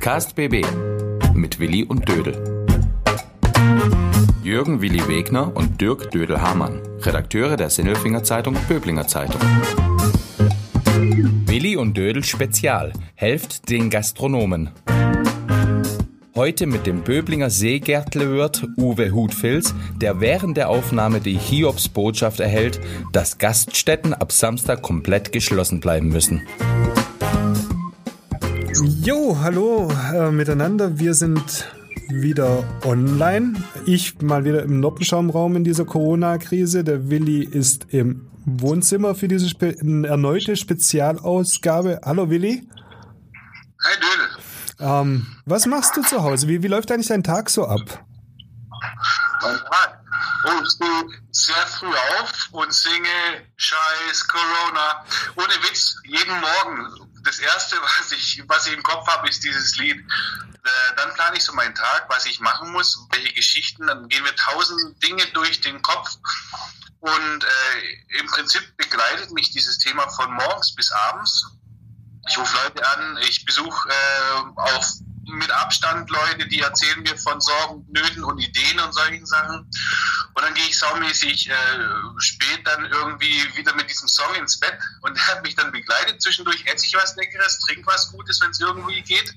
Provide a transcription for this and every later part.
Podcast BB mit Willi und Dödel. Jürgen Willi Wegner und Dirk Dödel-Hamann, Redakteure der Sinnelfinger Zeitung Böblinger Zeitung. Willi und Dödel Spezial. Helft den Gastronomen. Heute mit dem Böblinger Seegärtlewirt Uwe Hutfils, der während der Aufnahme die Hiobs-Botschaft erhält, dass Gaststätten ab Samstag komplett geschlossen bleiben müssen. Jo, hallo äh, miteinander. Wir sind wieder online. Ich mal wieder im Noppenschaumraum in dieser Corona-Krise. Der Willi ist im Wohnzimmer für diese Spe erneute Spezialausgabe. Hallo Willi. Hi Dödel. Ähm, was machst du zu Hause? Wie, wie läuft eigentlich dein Tag so ab? Mein Tag. Oh, ich stehe sehr früh auf und singe Scheiß Corona. Ohne Witz, jeden Morgen. Das erste, was ich, was ich im Kopf habe, ist dieses Lied. Äh, dann plane ich so meinen Tag, was ich machen muss, welche Geschichten. Dann gehen wir tausend Dinge durch den Kopf. Und äh, im Prinzip begleitet mich dieses Thema von morgens bis abends. Ich rufe Leute an, ich besuche äh, auch mit Abstand Leute, die erzählen mir von Sorgen, Nöten und Ideen und solchen Sachen. Und dann gehe ich saumäßig äh, spät dann irgendwie wieder mit diesem Song ins Bett und der hat mich dann begleitet. Zwischendurch esse ich was Leckeres, trinke was Gutes, wenn es irgendwie geht.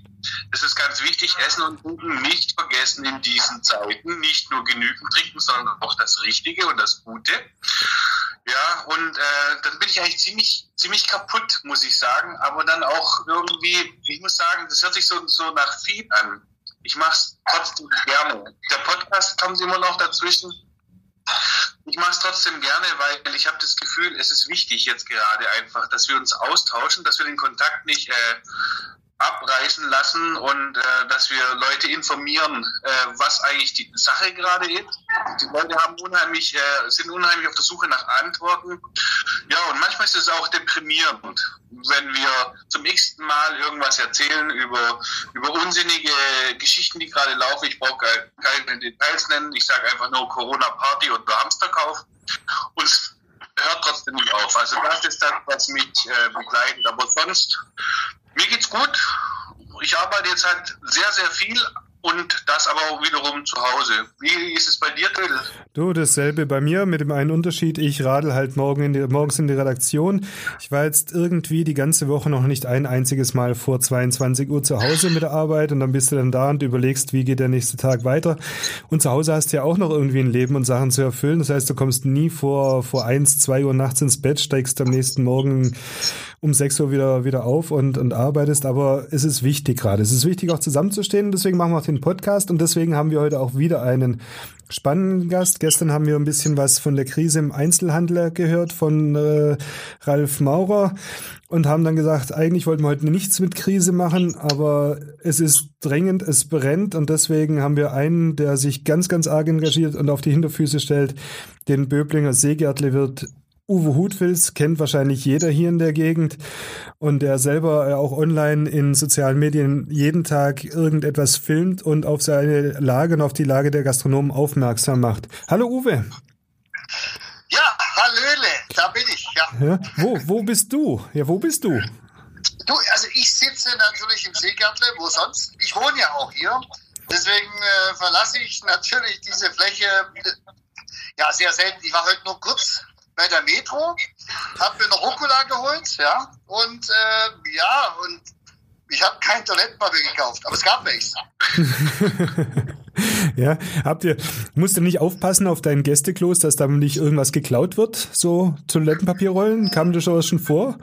Das ist ganz wichtig. Essen und Trinken nicht vergessen in diesen Zeiten. Nicht nur genügend trinken, sondern auch das Richtige und das Gute. Ja, und äh, dann bin ich eigentlich ziemlich, ziemlich kaputt, muss ich sagen. Aber dann auch irgendwie, ich muss sagen, das hört sich so, so nach Feed an. Ich mache es trotzdem gerne. Der Podcast kommt immer noch dazwischen. Ich mache es trotzdem gerne, weil ich habe das Gefühl, es ist wichtig jetzt gerade einfach, dass wir uns austauschen, dass wir den Kontakt nicht äh, abreißen lassen und äh, dass wir Leute informieren, äh, was eigentlich die Sache gerade ist. Die Leute haben unheimlich, äh, sind unheimlich auf der Suche nach Antworten. Ja, und manchmal ist es auch deprimierend, wenn wir zum x-ten Mal irgendwas erzählen über, über unsinnige Geschichten, die gerade laufen. Ich brauche keine Details nennen. Ich sage einfach nur Corona-Party oder Hamsterkauf. Und es hört trotzdem nicht auf. Also das ist das, was mich äh, begleitet. Aber sonst mir geht's gut. Ich arbeite jetzt halt sehr, sehr viel und das aber auch wiederum zu Hause. Wie ist es bei dir, Dödel? Du, dasselbe bei mir, mit dem einen Unterschied, ich radel halt morgen in die, morgens in die Redaktion. Ich war jetzt irgendwie die ganze Woche noch nicht ein einziges Mal vor 22 Uhr zu Hause mit der Arbeit und dann bist du dann da und überlegst, wie geht der nächste Tag weiter. Und zu Hause hast du ja auch noch irgendwie ein Leben und Sachen zu erfüllen. Das heißt, du kommst nie vor, vor eins, zwei Uhr nachts ins Bett, steigst am nächsten Morgen um 6 Uhr wieder, wieder auf und, und arbeitest. Aber es ist wichtig gerade. Es ist wichtig auch zusammenzustehen. Deswegen machen wir auch den Podcast und deswegen haben wir heute auch wieder einen spannenden Gast. Gestern haben wir ein bisschen was von der Krise im Einzelhandel gehört von äh, Ralf Maurer und haben dann gesagt, eigentlich wollten wir heute nichts mit Krise machen, aber es ist drängend, es brennt und deswegen haben wir einen, der sich ganz, ganz arg engagiert und auf die Hinterfüße stellt, den Böblinger Seegärtlewirt Uwe Hutwils kennt wahrscheinlich jeder hier in der Gegend und der selber äh, auch online in sozialen Medien jeden Tag irgendetwas filmt und auf seine Lage und auf die Lage der Gastronomen aufmerksam macht. Hallo Uwe. Ja, Hallöle, da bin ich, ja. ja. Wo, wo bist du? Ja, wo bist du? Du, also ich sitze natürlich im Seegärtle, wo sonst? Ich wohne ja auch hier. Deswegen äh, verlasse ich natürlich diese Fläche ja sehr selten. Ich war heute nur kurz bei der Metro, habe mir eine Rucola geholt, ja, und äh, ja, und ich habe kein Toilettenpapier gekauft, aber es gab welches. ja, habt ihr, musst du nicht aufpassen auf deinen Gästeklos, dass da nicht irgendwas geklaut wird, so Toilettenpapierrollen? Kam das schon vor?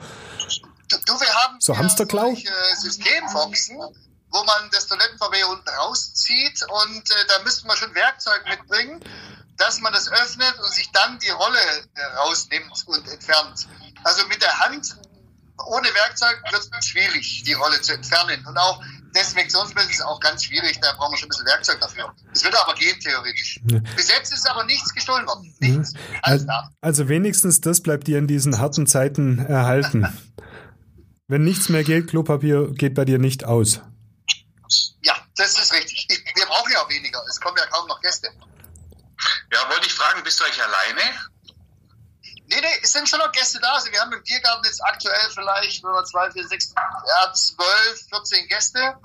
Du, du wir haben so Hamsterklau? Systemboxen, wo man das Toilettenpapier unten rauszieht und äh, da müsste man schon Werkzeug mitbringen dass man das öffnet und sich dann die Rolle äh, rausnimmt und entfernt. Also mit der Hand ohne Werkzeug wird es schwierig, die Rolle zu entfernen. Und auch Desinfektionsmittel ist auch ganz schwierig, da brauchen wir schon ein bisschen Werkzeug dafür. Es wird aber gehen, theoretisch. Bis jetzt ist aber nichts gestohlen worden. Nichts. Also, also, wenigstens das bleibt dir in diesen harten Zeiten erhalten. Wenn nichts mehr geht, Klopapier geht bei dir nicht aus. Ja, das ist richtig. Ich, wir brauchen ja auch weniger. Es kommen ja kaum noch Gäste. Ja, wollte ich fragen, bist du eigentlich alleine? Nee, nee, es sind schon noch Gäste da. Also wir haben im Biergarten jetzt aktuell vielleicht, wenn wir zwei, vier, sechs, ja, zwölf, 14 Gäste.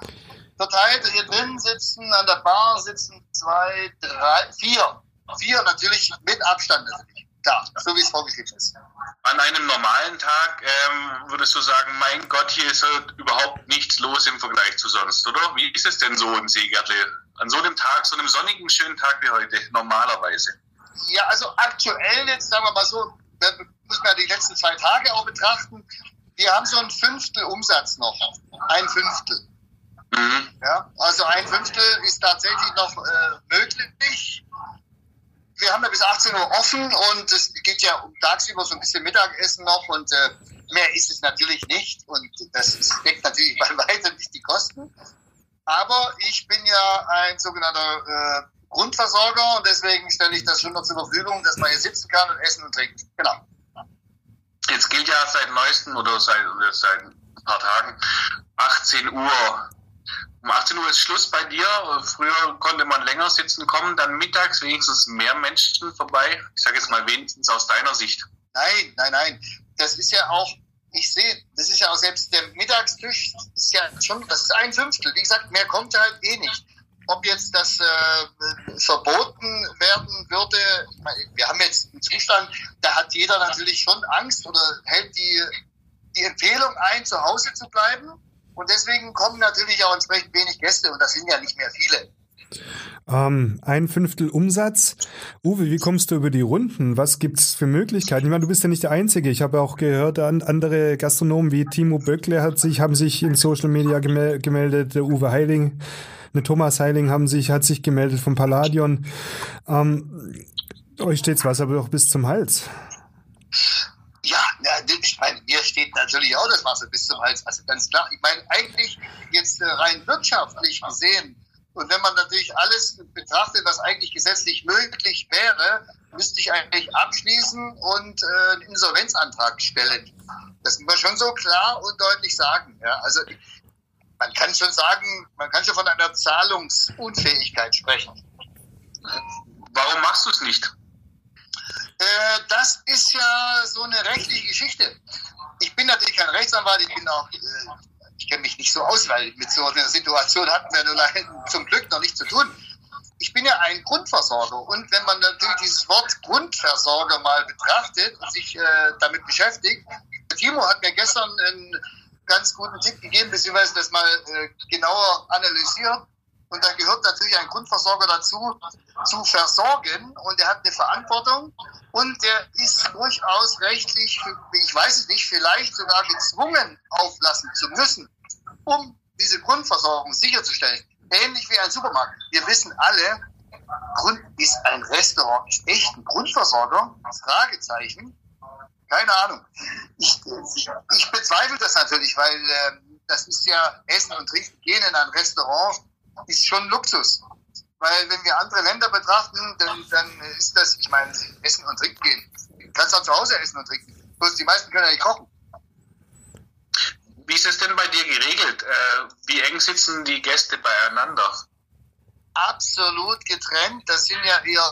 verteilt. Hier drin sitzen, an der Bar sitzen zwei, drei, vier. Vier natürlich mit Abstand natürlich. Klar, so wie es vorgeschrieben ist. An einem normalen Tag ähm, würdest du sagen, mein Gott, hier ist halt überhaupt nichts los im Vergleich zu sonst, oder? Wie ist es denn so in Seegärtle? An so einem Tag, so einem sonnigen, schönen Tag wie heute, normalerweise? Ja, also aktuell jetzt, sagen wir mal so, da muss man ja die letzten zwei Tage auch betrachten. Wir haben so ein Fünftel Umsatz noch. Ein Fünftel. Mhm. Ja, also ein Fünftel ist tatsächlich noch äh, möglich. Wir haben ja bis 18 Uhr offen und es geht ja um tagsüber so ein bisschen Mittagessen noch und äh, mehr ist es natürlich nicht und das deckt natürlich bei weitem nicht die Kosten. Aber ich bin ja ein sogenannter äh, Grundversorger und deswegen stelle ich das schon noch zur Verfügung, dass man hier sitzen kann und essen und trinken. Genau. Jetzt gilt ja seit neuestem oder seit, seit ein paar Tagen 18 Uhr. Um 18 Uhr ist Schluss bei dir. Früher konnte man länger sitzen kommen, dann mittags wenigstens mehr Menschen vorbei. Ich sage jetzt mal wenigstens aus deiner Sicht. Nein, nein, nein. Das ist ja auch, ich sehe, das ist ja auch selbst der Mittagstisch ist ja schon, das ist ein Fünftel. Wie gesagt, mehr kommt halt eh nicht ob jetzt das äh, verboten werden würde. Wir haben jetzt einen Zustand, da hat jeder natürlich schon Angst oder hält die, die Empfehlung ein, zu Hause zu bleiben. Und deswegen kommen natürlich auch entsprechend wenig Gäste und das sind ja nicht mehr viele. Ähm, ein Fünftel Umsatz. Uwe, wie kommst du über die Runden? Was gibt's für Möglichkeiten? Ich meine, du bist ja nicht der Einzige. Ich habe auch gehört, andere Gastronomen wie Timo Böckle hat sich, haben sich in Social Media gemeldet, der Uwe Heiling eine Thomas Heiling haben sich, hat sich gemeldet vom Palladion. Ähm, euch steht's Wasser auch bis zum Hals. Ja, ja, ich meine, mir steht natürlich auch das Wasser bis zum Hals. Also ganz klar. Ich meine, eigentlich jetzt äh, rein wirtschaftlich gesehen, und wenn man natürlich alles betrachtet, was eigentlich gesetzlich möglich wäre, müsste ich eigentlich abschließen und äh, einen Insolvenzantrag stellen. Das muss man schon so klar und deutlich sagen. Ja, also man kann schon sagen, man kann schon von einer Zahlungsunfähigkeit sprechen. Warum machst du es nicht? Äh, das ist ja so eine rechtliche Geschichte. Ich bin natürlich kein Rechtsanwalt, ich bin auch, äh, ich kenne mich nicht so aus, weil mit so einer Situation hatten wir nur zum Glück noch nicht zu tun. Ich bin ja ein Grundversorger und wenn man natürlich dieses Wort Grundversorger mal betrachtet und sich äh, damit beschäftigt, Timo hat mir gestern ein ganz guten Tipp gegeben, beziehungsweise das mal äh, genauer analysiert. Und da gehört natürlich ein Grundversorger dazu, zu versorgen. Und er hat eine Verantwortung. Und der ist durchaus rechtlich, ich weiß es nicht, vielleicht sogar gezwungen auflassen zu müssen, um diese Grundversorgung sicherzustellen. Ähnlich wie ein Supermarkt. Wir wissen alle, Grund ist ein Restaurant echt ein Grundversorger? Fragezeichen. Keine Ahnung. Ich, ich bezweifle das natürlich, weil äh, das ist ja Essen und Trinken gehen in ein Restaurant ist schon Luxus. Weil wenn wir andere Länder betrachten, dann, dann ist das, ich meine, Essen und Trinken gehen. Du kannst auch zu Hause essen und trinken. Bloß die meisten können ja nicht kochen. Wie ist es denn bei dir geregelt? Äh, wie eng sitzen die Gäste beieinander? absolut getrennt. Das sind ja eher,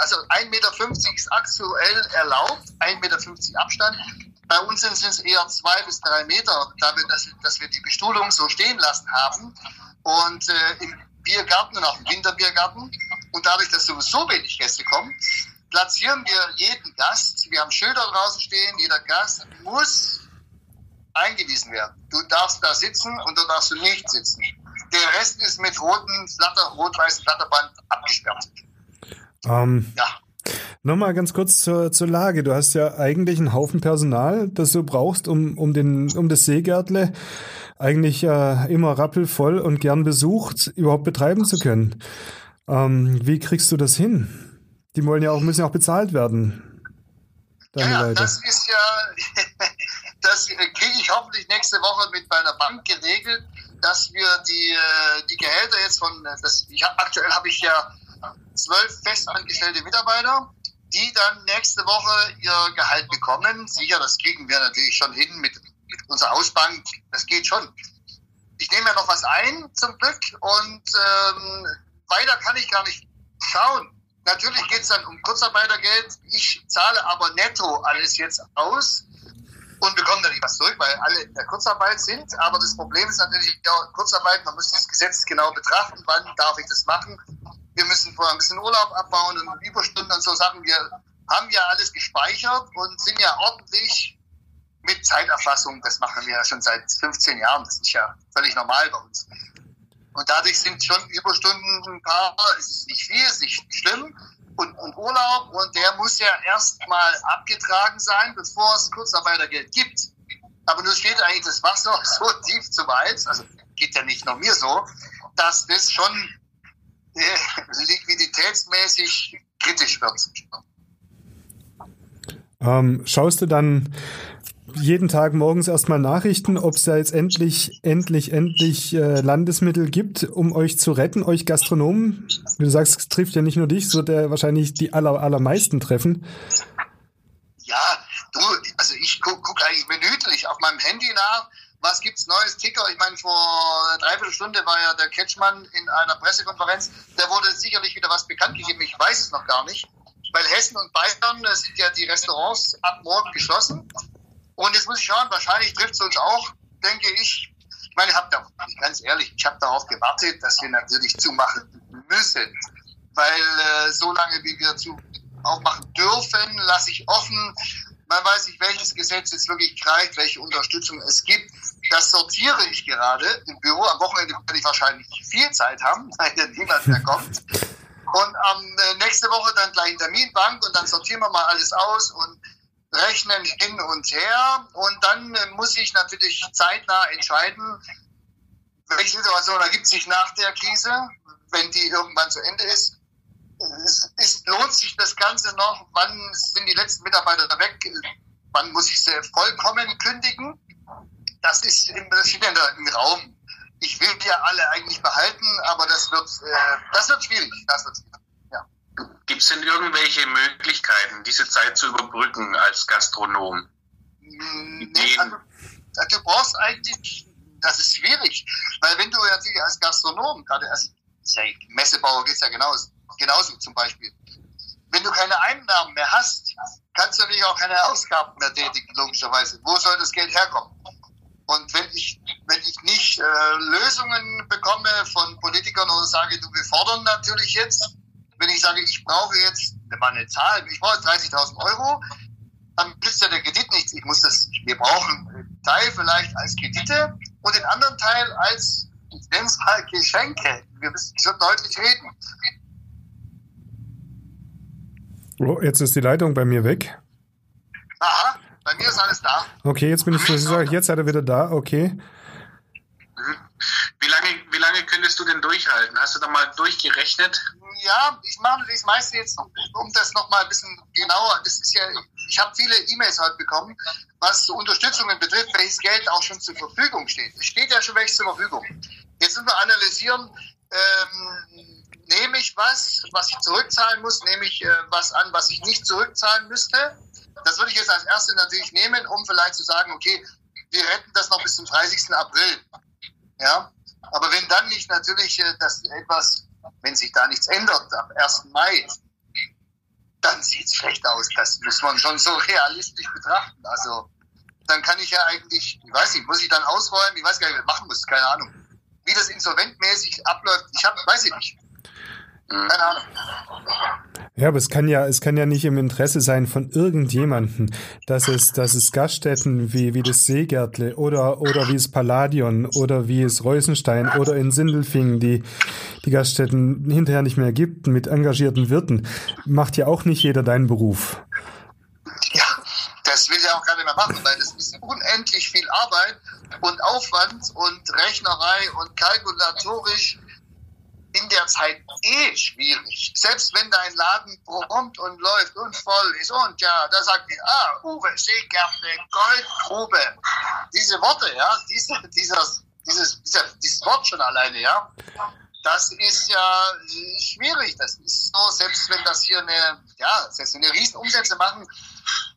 also 1,50 Meter ist aktuell erlaubt, 1,50 Meter Abstand. Bei uns sind es eher zwei bis drei Meter, da wir, dass, dass wir die Bestuhlung so stehen lassen haben. Und äh, im Biergarten und auch im Winterbiergarten. Und dadurch, dass sowieso wenig Gäste kommen, platzieren wir jeden Gast. Wir haben Schilder draußen stehen. Jeder Gast muss eingewiesen werden. Du darfst da sitzen und du darfst du nicht sitzen. Der Rest ist mit roten Flatter, rot-weißen Flatterband abgesperrt. Ähm, ja. Nochmal ganz kurz zur, zur Lage. Du hast ja eigentlich einen Haufen Personal, das du brauchst, um, um, den, um das Seegärtle eigentlich äh, immer rappelvoll und gern besucht überhaupt betreiben zu können. Ähm, wie kriegst du das hin? Die wollen ja auch, müssen ja auch bezahlt werden. Ja, ja das ist ja, das kriege ich hoffentlich nächste Woche mit meiner Bank geregelt dass wir die, äh, die Gehälter jetzt von, äh, das, ich hab, aktuell habe ich ja zwölf festangestellte Mitarbeiter, die dann nächste Woche ihr Gehalt bekommen. Sicher, das kriegen wir natürlich schon hin mit, mit unserer Hausbank, das geht schon. Ich nehme ja noch was ein, zum Glück, und ähm, weiter kann ich gar nicht schauen. Natürlich geht es dann um Kurzarbeitergeld. Ich zahle aber netto alles jetzt aus. und bekommen dann nicht was zurück, weil alle in der Kurzarbeit sind. Aber das Problem ist natürlich ja, Kurzarbeit, man muss das Gesetz genau betrachten, wann darf ich das machen. Wir müssen vorher ein bisschen Urlaub abbauen und Überstunden und so Sachen. Wir haben ja alles gespeichert und sind ja ordentlich mit Zeiterfassung. Das machen wir ja schon seit 15 Jahren. Das ist ja völlig normal bei uns. Und dadurch sind schon Überstunden ein paar, es ist nicht viel, es ist nicht schlimm. Und, und Urlaub, und der muss ja erstmal abgetragen sein, bevor es Kurzarbeitergeld gibt. Aber nun steht eigentlich das Wasser so tief zum Hals, also geht ja nicht nur mir so, dass das schon äh, liquiditätsmäßig kritisch wird. Ähm, schaust du dann jeden Tag morgens erstmal Nachrichten, ob es da jetzt endlich, endlich, endlich äh, Landesmittel gibt, um euch zu retten, euch Gastronomen? Wie du sagst, es trifft ja nicht nur dich, es wird ja wahrscheinlich die aller, allermeisten treffen. Ja, du, also ich gucke guck eigentlich minütlich auf meinem Handy nach, was gibt's Neues, Ticker. Ich meine, vor dreiviertel Stunde war ja der Ketschmann in einer Pressekonferenz, da wurde sicherlich wieder was bekannt gegeben, ich weiß es noch gar nicht. Weil Hessen und Bayern sind ja die Restaurants ab morgen geschlossen. Und jetzt muss ich schauen, wahrscheinlich trifft es uns auch, denke ich. Ich meine, ich habe da, ganz ehrlich, ich habe darauf gewartet, dass wir natürlich zumachen müssen. Weil äh, so lange, wie wir zu aufmachen dürfen, lasse ich offen. Man weiß nicht, welches Gesetz jetzt wirklich greift, welche Unterstützung es gibt. Das sortiere ich gerade im Büro. Am Wochenende werde ich wahrscheinlich viel Zeit haben, weil ja niemand mehr kommt. Und am ähm, nächste Woche dann gleich in Terminbank und dann sortieren wir mal alles aus und rechnen hin und her und dann äh, muss ich natürlich zeitnah entscheiden, welche Situation ergibt sich nach der Krise, wenn die irgendwann zu Ende ist. Ist, lohnt sich das Ganze noch? Wann sind die letzten Mitarbeiter weg? Wann muss ich sie vollkommen kündigen? Das ist im, das steht im Raum. Ich will die alle eigentlich behalten, aber das wird, äh, das wird schwierig. Das wird schwierig. Gibt es denn irgendwelche Möglichkeiten, diese Zeit zu überbrücken als Gastronom? Nee, also, du brauchst eigentlich, das ist schwierig, weil wenn du natürlich als Gastronom, gerade als Messebauer geht es ja genauso, genauso zum Beispiel, wenn du keine Einnahmen mehr hast, kannst du natürlich auch keine Ausgaben mehr tätigen, logischerweise. Wo soll das Geld herkommen? Und wenn ich, wenn ich nicht äh, Lösungen bekomme von Politikern oder sage, du, wir fordern natürlich jetzt, wenn ich sage, ich brauche jetzt, das war eine Zahl, ich brauche 30.000 Euro, dann nützt ja der Kredit nichts. Ich muss das, wir brauchen einen Teil vielleicht als Kredite und den anderen Teil als, ich nenne es mal Geschenke. Wir müssen schon deutlich reden. Oh, jetzt ist die Leitung bei mir weg. Aha, bei mir ist alles da. Okay, jetzt bin ich, ich jetzt seid ihr wieder da, okay. Wie lange, wie lange könntest du denn durchhalten? Hast du da mal durchgerechnet? Ja, ich mache das meiste jetzt, um das nochmal ein bisschen genauer. Das ist ja, ich habe viele E-Mails heute bekommen, was Unterstützungen betrifft, welches Geld auch schon zur Verfügung steht. Es steht ja schon welches zur Verfügung. Jetzt müssen wir analysieren, ähm, nehme ich was, was ich zurückzahlen muss, nehme ich äh, was an, was ich nicht zurückzahlen müsste. Das würde ich jetzt als erstes natürlich nehmen, um vielleicht zu sagen, okay, wir retten das noch bis zum 30. April. Ja, aber wenn dann nicht natürlich äh, das etwas, wenn sich da nichts ändert am 1. Mai, dann sieht es schlecht aus. Das muss man schon so realistisch betrachten. Also dann kann ich ja eigentlich, ich weiß nicht, muss ich dann ausräumen, ich weiß gar nicht, was ich machen muss, keine Ahnung. Wie das insolventmäßig abläuft, ich habe, weiß ich nicht. Keine Ahnung. Ja, aber es kann ja, es kann ja nicht im Interesse sein von irgendjemanden, dass es, dass es Gaststätten wie, wie das Seegärtle oder, oder wie es Palladion oder wie es Reusenstein oder in Sindelfingen, die, die Gaststätten hinterher nicht mehr gibt mit engagierten Wirten. Macht ja auch nicht jeder deinen Beruf. Ja, das will ich auch gar nicht mehr machen, weil das ist unendlich viel Arbeit und Aufwand und Rechnerei und kalkulatorisch in der Zeit eh schwierig. Selbst wenn dein Laden prompt und läuft und voll ist und ja, da sagt die, ah, Uwe, Seegärte, Goldgrube. Diese Worte, ja, diese, dieses, dieses, dieses Wort schon alleine, ja, das ist ja schwierig. Das ist so, selbst wenn das hier eine, ja, selbst wenn wir Riesenumsätze machen,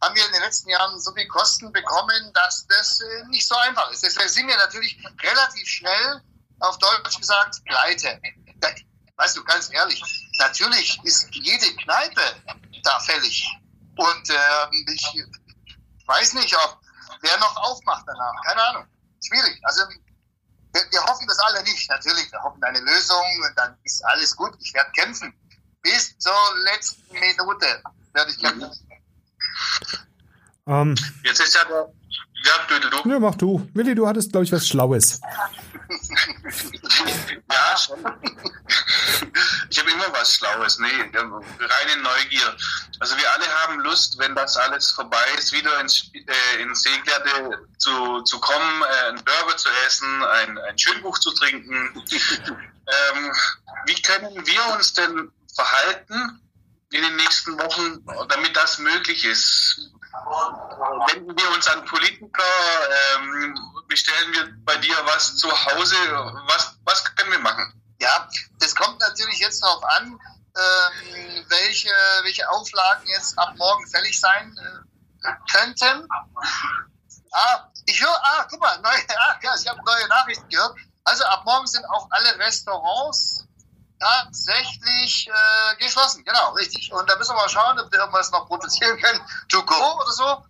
haben wir in den letzten Jahren so viel Kosten bekommen, dass das äh, nicht so einfach ist. Deswegen sind wir natürlich relativ schnell, auf Deutsch gesagt, pleite da, weißt du, ganz ehrlich, natürlich ist jede Kneipe da fällig. Und äh, ich weiß nicht, ob wer noch aufmacht danach? Keine Ahnung. Schwierig. Also wir, wir hoffen das alle nicht, natürlich. Wir hoffen eine Lösung und dann ist alles gut. Ich werde kämpfen. Bis zur letzten Minute werde ich kämpfen. Ähm, Jetzt ist ja der. Ja, du. ja, mach du. Willi, du hattest, glaube ich, was Schlaues. Ja, schon. Ich habe immer was Schlaues. Nee, reine Neugier. Also wir alle haben Lust, wenn das alles vorbei ist, wieder ins, äh, ins Seeglerde zu, zu kommen, äh, einen Burger zu essen, ein, ein Schönbuch zu trinken. ähm, wie können wir uns denn verhalten in den nächsten Wochen, damit das möglich ist? Wenden wir uns an Politiker? Ähm, bestellen wir bei dir was zu Hause? Was, was können wir machen? Ja, das kommt natürlich jetzt darauf an, ähm, welche, welche Auflagen jetzt ab morgen fällig sein äh, könnten. Ah, ich höre, ah, guck mal, neue, ah, ja, ich habe neue Nachrichten gehört. Also ab morgen sind auch alle Restaurants tatsächlich äh, geschlossen. Genau, richtig. Und da müssen wir mal schauen, ob wir irgendwas noch produzieren können, to go oder so.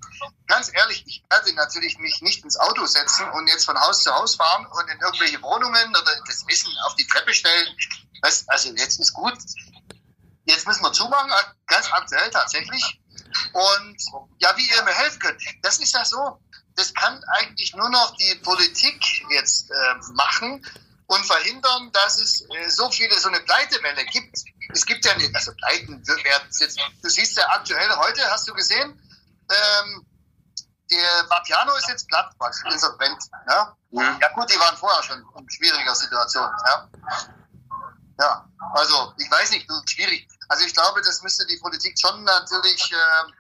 Ganz ehrlich, ich werde natürlich mich nicht ins Auto setzen und jetzt von Haus zu Haus fahren und in irgendwelche Wohnungen oder das Essen auf die Treppe stellen. Weißt, also jetzt ist gut. Jetzt müssen wir zumachen, ganz aktuell tatsächlich. Und ja, wie ihr mir helfen könnt, das ist ja so. Das kann eigentlich nur noch die Politik jetzt äh, machen und verhindern, dass es äh, so viele, so eine Pleitewelle gibt. Es gibt ja nicht, also Pleiten werden jetzt, du siehst ja aktuell heute, hast du gesehen, ähm, der Vapiano ist jetzt platt, insolvent. Ja? Mhm. ja gut, die waren vorher schon in schwieriger Situation. Ja, ja also ich weiß nicht, schwierig. Also ich glaube, das müsste die Politik schon natürlich äh,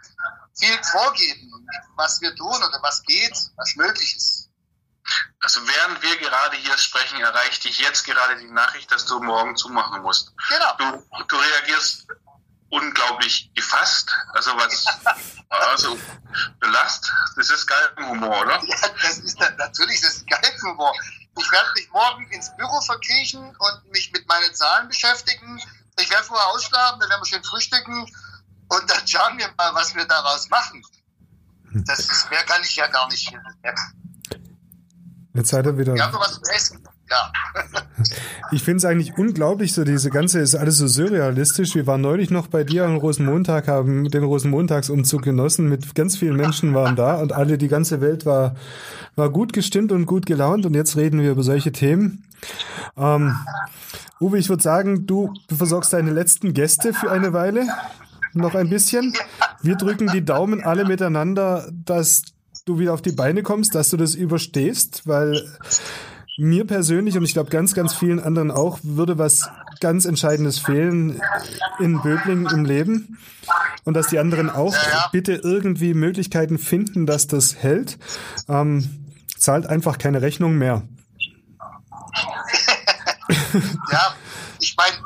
viel vorgeben, was wir tun oder was geht, was möglich ist. Also während wir gerade hier sprechen, erreicht dich jetzt gerade die Nachricht, dass du morgen zumachen musst. Genau. Du, du reagierst unglaublich gefasst, also was, also belast. Das ist Galgenhumor, oder? Ja, das ist natürlich das ist Galgenhumor. Ich werde mich morgen ins Büro verkriechen und mich mit meinen Zahlen beschäftigen. Ich werde vorher ausschlafen, dann werden wir schön frühstücken und dann schauen wir mal, was wir daraus machen. Das ist, mehr kann ich ja gar nicht. Mehr, Jetzt seid ihr wieder. wir haben was zu essen. Ja. Ich finde es eigentlich unglaublich, so diese ganze ist alles so surrealistisch. Wir waren neulich noch bei dir am Rosenmontag, haben den Rosenmontagsumzug genossen. Mit ganz vielen Menschen waren da und alle, die ganze Welt war, war gut gestimmt und gut gelaunt. Und jetzt reden wir über solche Themen. Ähm, Uwe, ich würde sagen, du versorgst deine letzten Gäste für eine Weile. Noch ein bisschen. Wir drücken die Daumen alle miteinander, dass du wieder auf die Beine kommst, dass du das überstehst, weil mir persönlich und ich glaube ganz, ganz vielen anderen auch, würde was ganz Entscheidendes fehlen in Böbling im Leben. Und dass die anderen auch bitte irgendwie Möglichkeiten finden, dass das hält. Ähm, zahlt einfach keine Rechnung mehr. ja, ich meine,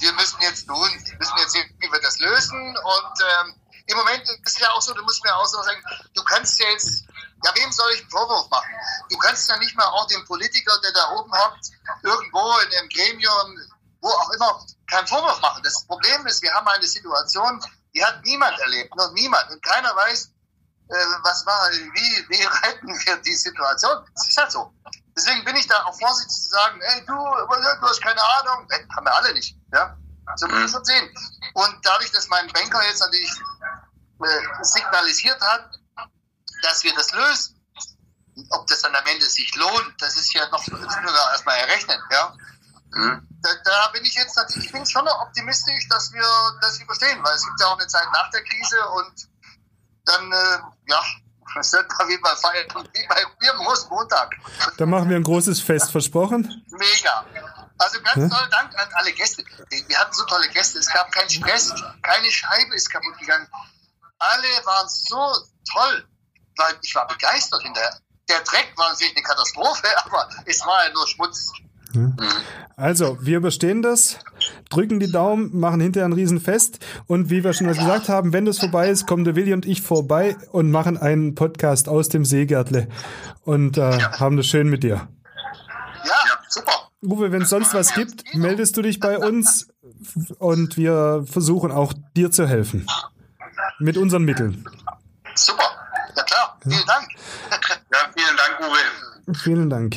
wir müssen jetzt tun, wir müssen jetzt sehen, wie wir das lösen. Und ähm, im Moment ist es ja auch so, du musst mir auch so sagen, du kannst ja jetzt, ja, wem soll ich einen Vorwurf machen? Du kannst ja nicht mal auch dem Politiker, der da oben hockt, irgendwo in einem Gremium, wo auch immer, keinen Vorwurf machen. Das Problem ist, wir haben eine Situation, die hat niemand erlebt, noch niemand. Und keiner weiß, äh, was war, wie, wie retten wir die Situation. Das ist halt so. Deswegen bin ich da auch vorsichtig zu sagen, ey, du, du hast keine Ahnung. Haben wir alle nicht. Ja? So müssen wir schon sehen. Und dadurch, dass mein Banker jetzt natürlich äh, signalisiert hat, dass wir das lösen, ob das dann am Ende sich lohnt, das ist ja noch, das müssen wir erstmal errechnen, ja. Mhm. Da, da bin ich jetzt natürlich, ich bin schon noch optimistisch, dass wir das überstehen, weil es gibt ja auch eine Zeit nach der Krise und dann, äh, ja, es wird mal wie bei Feiern, wie bei mir am Rosenmontag. Da machen wir ein großes Fest, versprochen. Mega. Also ganz Ja. tollen Dank an alle Gäste. Wir hatten so tolle Gäste. Es gab keinen Stress, keine Scheibe ist kaputt gegangen. Alle waren so toll. Ich war begeistert hinterher. Der Dreck war natürlich eine Katastrophe, aber es war ja nur Schmutz. Also, wir überstehen das, drücken die Daumen, machen hinterher ein Riesenfest und wie wir schon gesagt haben, wenn das vorbei ist, kommen der Willi und ich vorbei und machen einen Podcast aus dem Seegärtle und äh, haben das schön mit dir. Ja, super. Uwe, wenn es sonst was gibt, meldest du dich bei uns und wir versuchen auch dir zu helfen. Mit unseren Mitteln. Super. Ja klar. Vielen Dank. Vielen Dank.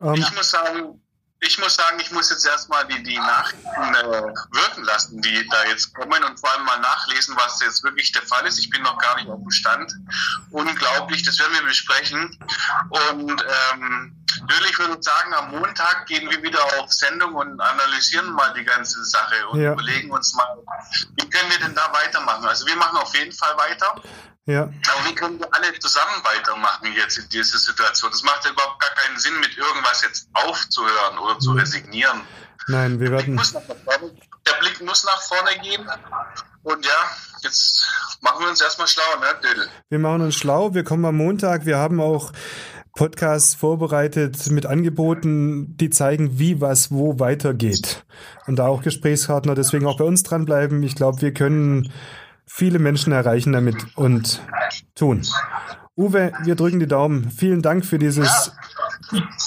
Ähm, ich muss sagen, ich muss sagen, ich muss jetzt erstmal die, die Nachrichten äh, wirken lassen, die da jetzt kommen und vor allem mal nachlesen, was jetzt wirklich der Fall ist. Ich bin noch gar nicht auf dem Stand. Unglaublich, das werden wir besprechen. Und ähm, natürlich würde ich sagen, am Montag gehen wir wieder auf Sendung und analysieren mal die ganze Sache und ja. überlegen uns mal, wie können wir denn da weitermachen. Also wir machen auf jeden Fall weiter. Ja. Aber wie können wir alle zusammen weitermachen jetzt in dieser Situation? Das macht ja überhaupt gar keinen Sinn, mit irgendwas jetzt aufzuhören oder zu resignieren. Nein, wir werden. Der Blick muss nach vorne gehen. Und ja, jetzt machen wir uns erstmal schlau, ne, Dödel? Wir machen uns schlau. Wir kommen am Montag. Wir haben auch Podcasts vorbereitet mit Angeboten, die zeigen, wie was wo weitergeht. Und da auch Gesprächspartner, deswegen auch bei uns dranbleiben. Ich glaube, wir können viele Menschen erreichen damit und tun. Uwe, wir drücken die Daumen. Vielen Dank für dieses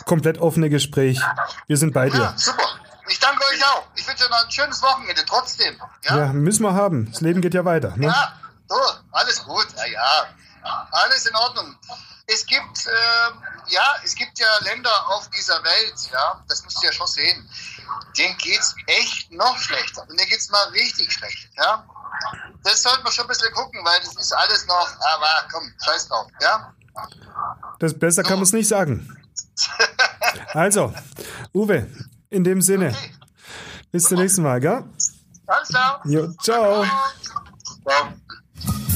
komplett offene Gespräch. Wir sind bei dir. Ja, super. Ich danke euch auch. Ich wünsche euch noch ein schönes Wochenende trotzdem. Ja, ja müssen wir haben. Das Leben geht ja weiter. Ne? Ja, so, alles gut. Ja, ja. Alles in Ordnung. Es gibt, äh, ja, es gibt ja Länder auf dieser Welt, ja, das müsst ihr ja schon sehen. Denen geht es echt noch schlechter. Und denen geht es mal richtig schlecht, ja das sollte man schon ein bisschen gucken, weil das ist alles noch, aber komm, scheiß drauf, ja? Das besser so. kann man es nicht sagen. also, Uwe, in dem Sinne, okay. bis zum nächsten Mal, gell? Alles klar. Jo, ciao. Ciao.